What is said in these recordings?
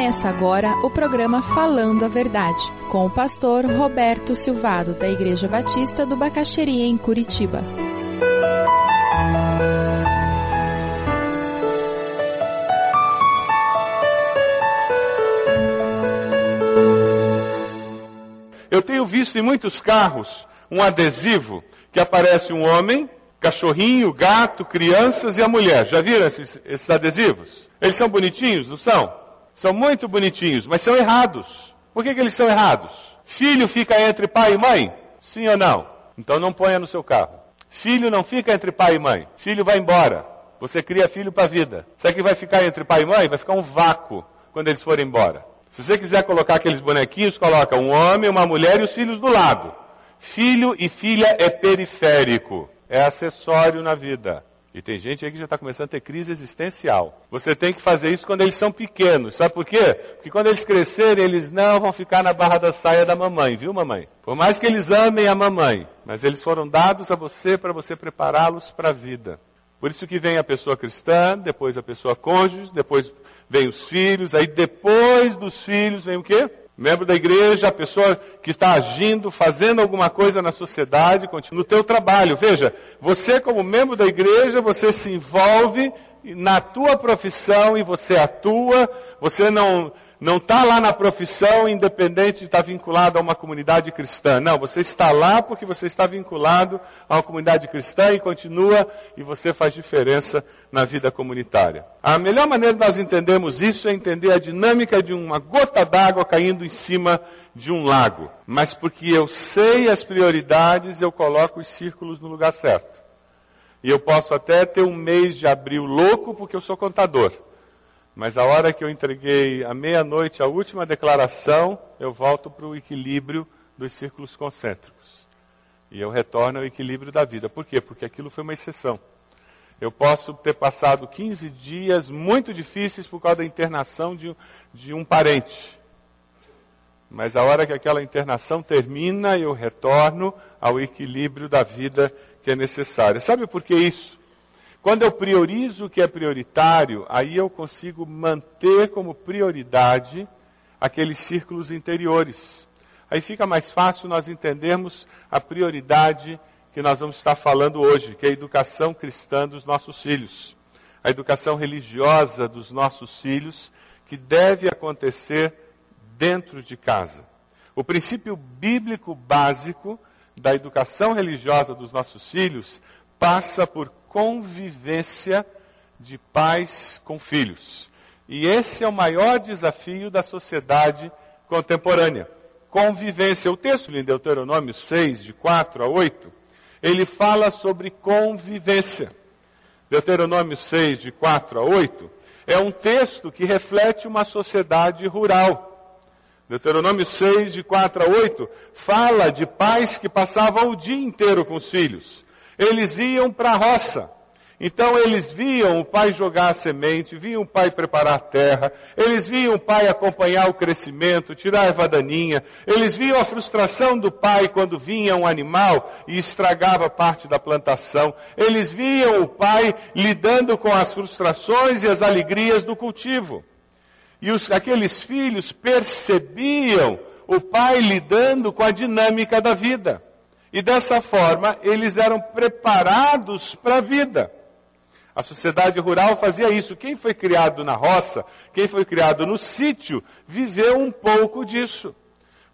Começa agora o programa Falando a Verdade, com o pastor Roberto Silvado, da Igreja Batista do Bacaxeria, em Curitiba. Eu tenho visto em muitos carros um adesivo que aparece um homem, cachorrinho, gato, crianças e a mulher. Já viram esses, esses adesivos? Eles são bonitinhos, não são? São muito bonitinhos, mas são errados. Por que, que eles são errados? Filho fica entre pai e mãe? Sim ou não? Então não ponha no seu carro. Filho não fica entre pai e mãe. Filho vai embora. Você cria filho para a vida. Sabe que vai ficar entre pai e mãe? Vai ficar um vácuo quando eles forem embora. Se você quiser colocar aqueles bonequinhos, coloca um homem, uma mulher e os filhos do lado. Filho e filha é periférico, é acessório na vida. E tem gente aí que já está começando a ter crise existencial. Você tem que fazer isso quando eles são pequenos. Sabe por quê? Porque quando eles crescerem, eles não vão ficar na barra da saia da mamãe, viu, mamãe? Por mais que eles amem a mamãe, mas eles foram dados a você para você prepará-los para a vida. Por isso que vem a pessoa cristã, depois a pessoa cônjuge, depois vem os filhos, aí depois dos filhos vem o quê? Membro da igreja, a pessoa que está agindo, fazendo alguma coisa na sociedade, no teu trabalho. Veja, você como membro da igreja, você se envolve na tua profissão e você atua, você não, não está lá na profissão independente de estar vinculado a uma comunidade cristã. Não, você está lá porque você está vinculado a uma comunidade cristã e continua e você faz diferença na vida comunitária. A melhor maneira de nós entendermos isso é entender a dinâmica de uma gota d'água caindo em cima de um lago. Mas porque eu sei as prioridades, eu coloco os círculos no lugar certo. E eu posso até ter um mês de abril louco porque eu sou contador. Mas a hora que eu entreguei à meia-noite a última declaração, eu volto para o equilíbrio dos círculos concêntricos. E eu retorno ao equilíbrio da vida. Por quê? Porque aquilo foi uma exceção. Eu posso ter passado 15 dias muito difíceis por causa da internação de, de um parente. Mas a hora que aquela internação termina, eu retorno ao equilíbrio da vida que é necessária. Sabe por que isso? Quando eu priorizo o que é prioritário, aí eu consigo manter como prioridade aqueles círculos interiores. Aí fica mais fácil nós entendermos a prioridade que nós vamos estar falando hoje, que é a educação cristã dos nossos filhos. A educação religiosa dos nossos filhos, que deve acontecer dentro de casa. O princípio bíblico básico da educação religiosa dos nossos filhos passa por convivência de pais com filhos. E esse é o maior desafio da sociedade contemporânea. Convivência. O texto em Deuteronômio 6, de 4 a 8, ele fala sobre convivência. Deuteronômio 6, de 4 a 8, é um texto que reflete uma sociedade rural. Deuteronômio 6, de 4 a 8, fala de pais que passavam o dia inteiro com os filhos eles iam para a roça. Então eles viam o pai jogar a semente, viam o pai preparar a terra, eles viam o pai acompanhar o crescimento, tirar a erva daninha, eles viam a frustração do pai quando vinha um animal e estragava parte da plantação, eles viam o pai lidando com as frustrações e as alegrias do cultivo. E os, aqueles filhos percebiam o pai lidando com a dinâmica da vida. E dessa forma, eles eram preparados para a vida. A sociedade rural fazia isso. Quem foi criado na roça, quem foi criado no sítio, viveu um pouco disso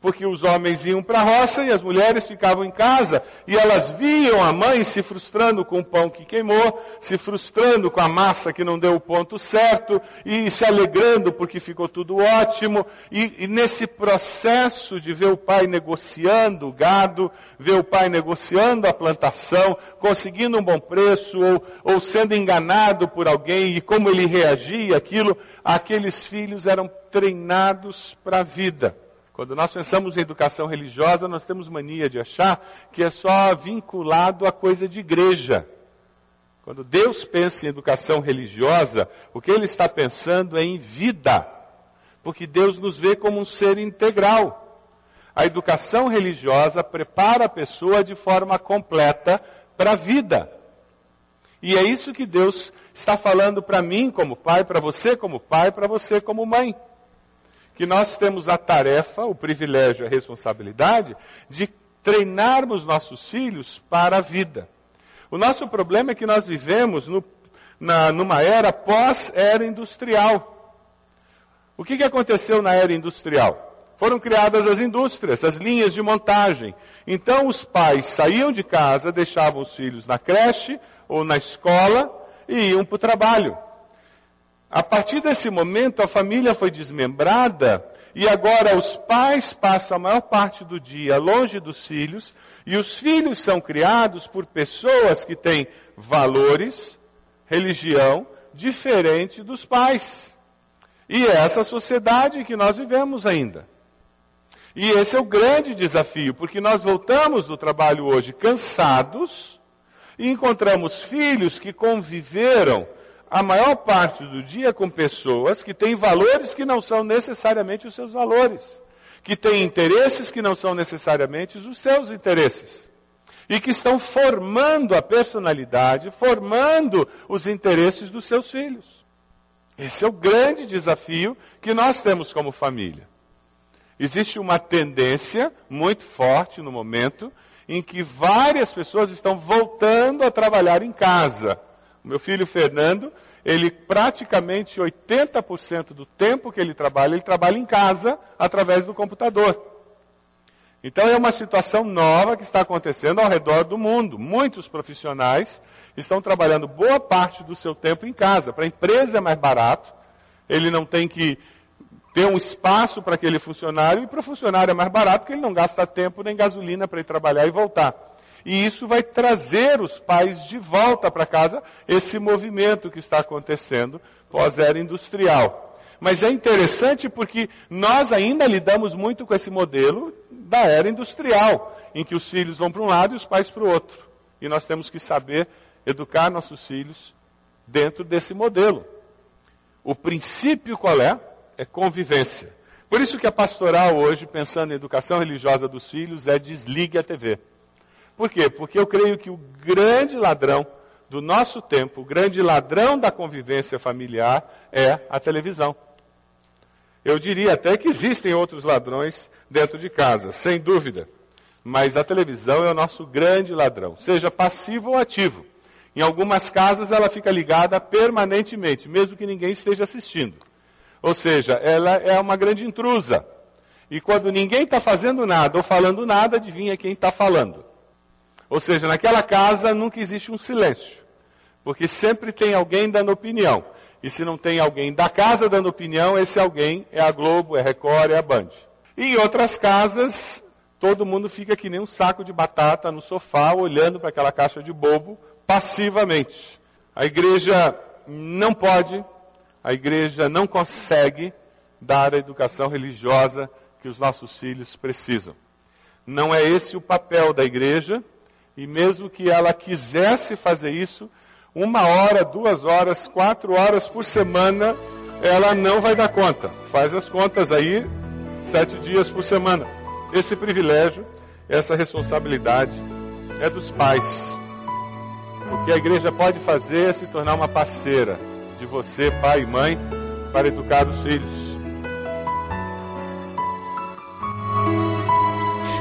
porque os homens iam para a roça e as mulheres ficavam em casa, e elas viam a mãe se frustrando com o pão que queimou, se frustrando com a massa que não deu o ponto certo, e se alegrando porque ficou tudo ótimo, e, e nesse processo de ver o pai negociando o gado, ver o pai negociando a plantação, conseguindo um bom preço, ou, ou sendo enganado por alguém, e como ele reagia aquilo, aqueles filhos eram treinados para a vida. Quando nós pensamos em educação religiosa, nós temos mania de achar que é só vinculado a coisa de igreja. Quando Deus pensa em educação religiosa, o que Ele está pensando é em vida. Porque Deus nos vê como um ser integral. A educação religiosa prepara a pessoa de forma completa para a vida. E é isso que Deus está falando para mim como pai, para você como pai, para você como mãe. Que nós temos a tarefa, o privilégio, a responsabilidade de treinarmos nossos filhos para a vida. O nosso problema é que nós vivemos no, na, numa era pós-era industrial. O que, que aconteceu na era industrial? Foram criadas as indústrias, as linhas de montagem. Então os pais saíam de casa, deixavam os filhos na creche ou na escola e iam para o trabalho. A partir desse momento, a família foi desmembrada e agora os pais passam a maior parte do dia longe dos filhos e os filhos são criados por pessoas que têm valores, religião diferente dos pais. E é essa sociedade que nós vivemos ainda. E esse é o grande desafio, porque nós voltamos do trabalho hoje cansados e encontramos filhos que conviveram a maior parte do dia com pessoas que têm valores que não são necessariamente os seus valores, que têm interesses que não são necessariamente os seus interesses, e que estão formando a personalidade, formando os interesses dos seus filhos. Esse é o grande desafio que nós temos como família. Existe uma tendência muito forte no momento em que várias pessoas estão voltando a trabalhar em casa. Meu filho Fernando, ele praticamente 80% do tempo que ele trabalha, ele trabalha em casa através do computador. Então é uma situação nova que está acontecendo ao redor do mundo. Muitos profissionais estão trabalhando boa parte do seu tempo em casa. Para a empresa é mais barato, ele não tem que ter um espaço para aquele funcionário e para o funcionário é mais barato porque ele não gasta tempo nem gasolina para ir trabalhar e voltar. E isso vai trazer os pais de volta para casa, esse movimento que está acontecendo pós-era industrial. Mas é interessante porque nós ainda lidamos muito com esse modelo da era industrial, em que os filhos vão para um lado e os pais para o outro. E nós temos que saber educar nossos filhos dentro desse modelo. O princípio qual é? é convivência. Por isso que a pastoral hoje, pensando em educação religiosa dos filhos, é desligue a TV. Por quê? Porque eu creio que o grande ladrão do nosso tempo, o grande ladrão da convivência familiar é a televisão. Eu diria até que existem outros ladrões dentro de casa, sem dúvida. Mas a televisão é o nosso grande ladrão, seja passivo ou ativo. Em algumas casas ela fica ligada permanentemente, mesmo que ninguém esteja assistindo. Ou seja, ela é uma grande intrusa. E quando ninguém está fazendo nada ou falando nada, adivinha quem está falando. Ou seja, naquela casa nunca existe um silêncio. Porque sempre tem alguém dando opinião. E se não tem alguém da casa dando opinião, esse alguém é a Globo, é a Record, é a Band. E em outras casas, todo mundo fica que nem um saco de batata no sofá, olhando para aquela caixa de bobo, passivamente. A igreja não pode a igreja não consegue dar a educação religiosa que os nossos filhos precisam. Não é esse o papel da igreja, e mesmo que ela quisesse fazer isso, uma hora, duas horas, quatro horas por semana, ela não vai dar conta. Faz as contas aí, sete dias por semana. Esse privilégio, essa responsabilidade é dos pais. O que a igreja pode fazer é se tornar uma parceira de você, pai e mãe, para educar os filhos.